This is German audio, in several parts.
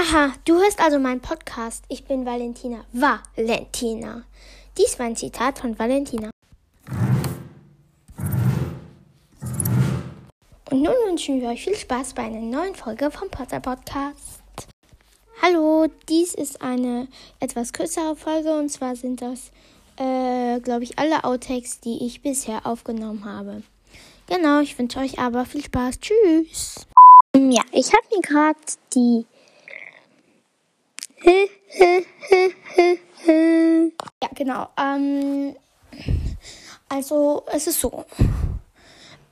Aha, du hörst also meinen Podcast. Ich bin Valentina. Valentina. Dies war ein Zitat von Valentina. Und nun wünschen wir euch viel Spaß bei einer neuen Folge vom Potter Podcast. Hallo, dies ist eine etwas kürzere Folge und zwar sind das, äh, glaube ich, alle Outtakes, die ich bisher aufgenommen habe. Genau, ich wünsche euch aber viel Spaß. Tschüss. Ja, ich habe mir gerade die ja, genau. Ähm, also, es ist so.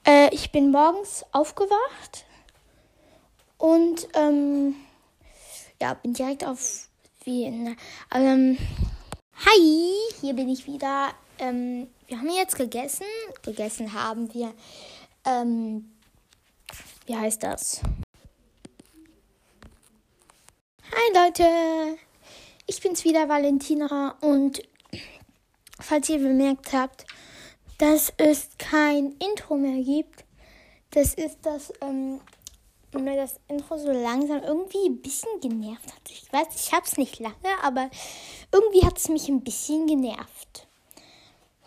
Äh, ich bin morgens aufgewacht und ähm, ja, bin direkt auf wie in, ähm, Hi, hier bin ich wieder. Ähm, wir haben jetzt gegessen. Gegessen haben wir. Ähm, wie heißt das? Hi Leute, ich bin's wieder, Valentina. Und falls ihr bemerkt habt, dass es kein Intro mehr gibt, das ist das, ähm, mir das Intro so langsam irgendwie ein bisschen genervt hat. Ich weiß, ich hab's nicht lange, aber irgendwie hat es mich ein bisschen genervt.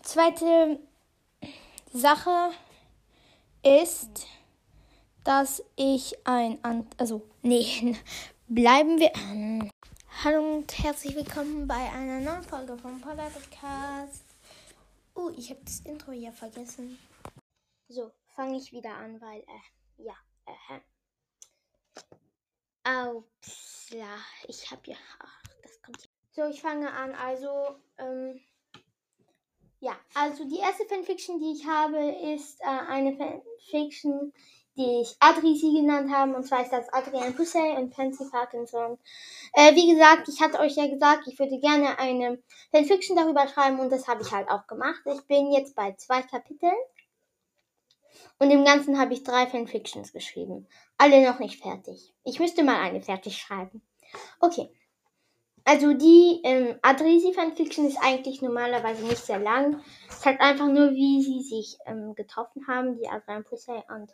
Zweite Sache ist, dass ich ein, also, nee, bleiben wir. Hallo und herzlich willkommen bei einer neuen Folge vom Polar Podcast. Oh, ich habe das Intro hier vergessen. So, fange ich wieder an, weil, äh, ja, äh, Upsla, ich habe ja, ach, das kommt hier. So, ich fange an, also, ähm, ja, also die erste Fanfiction, die ich habe, ist äh, eine Fanfiction, die ich Adrisi genannt habe. Und zwar ist das Adrian Pussey und Pansy Parkinson. Äh, wie gesagt, ich hatte euch ja gesagt, ich würde gerne eine Fanfiction darüber schreiben und das habe ich halt auch gemacht. Ich bin jetzt bei zwei Kapiteln. Und im Ganzen habe ich drei Fanfictions geschrieben. Alle noch nicht fertig. Ich müsste mal eine fertig schreiben. Okay. Also die ähm, Adresi Fanfiction ist eigentlich normalerweise nicht sehr lang. Es hat einfach nur, wie sie sich ähm, getroffen haben, die Adrian Pussey und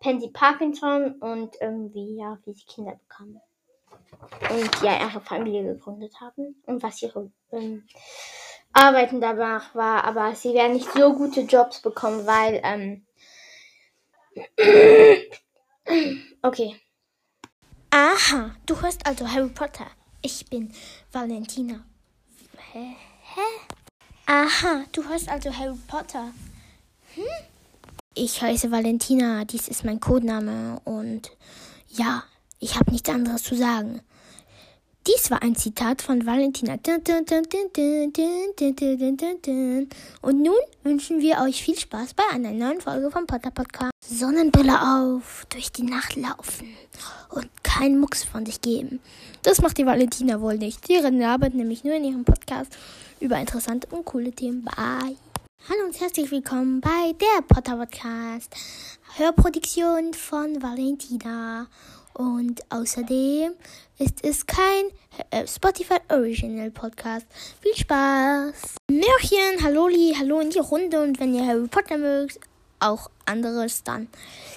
Pansy Parkinson und irgendwie, ja, wie sie Kinder bekamen. Und ja, ihre Familie gegründet haben und was ihre ähm, Arbeiten danach war. Aber sie werden nicht so gute Jobs bekommen, weil, ähm, okay. Aha, du hörst also Harry Potter. Ich bin Valentina. Hä? Hä? Aha, du hörst also Harry Potter. Hm? Ich heiße Valentina, dies ist mein Codename und ja, ich habe nichts anderes zu sagen. Dies war ein Zitat von Valentina. Und nun wünschen wir euch viel Spaß bei einer neuen Folge vom Potter Podcast. Sonnenbrille auf, durch die Nacht laufen und keinen Mucks von sich geben. Das macht die Valentina wohl nicht. Sie arbeitet nämlich nur in ihrem Podcast über interessante und coole Themen. Bye. Hallo und herzlich willkommen bei der Potter Podcast, Hörproduktion von Valentina. Und außerdem ist es kein äh, Spotify Original Podcast. Viel Spaß! Märchen, Halloli, hallo in die Runde und wenn ihr Harry Potter mögt, auch anderes, dann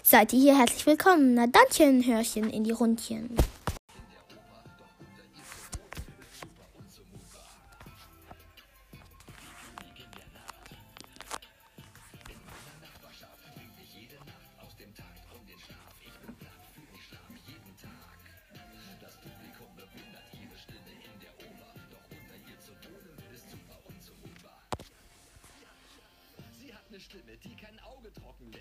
seid ihr hier herzlich willkommen. Na Dannchen, Hörchen in die Rundchen. Stimme, die kein Auge trocken lässt.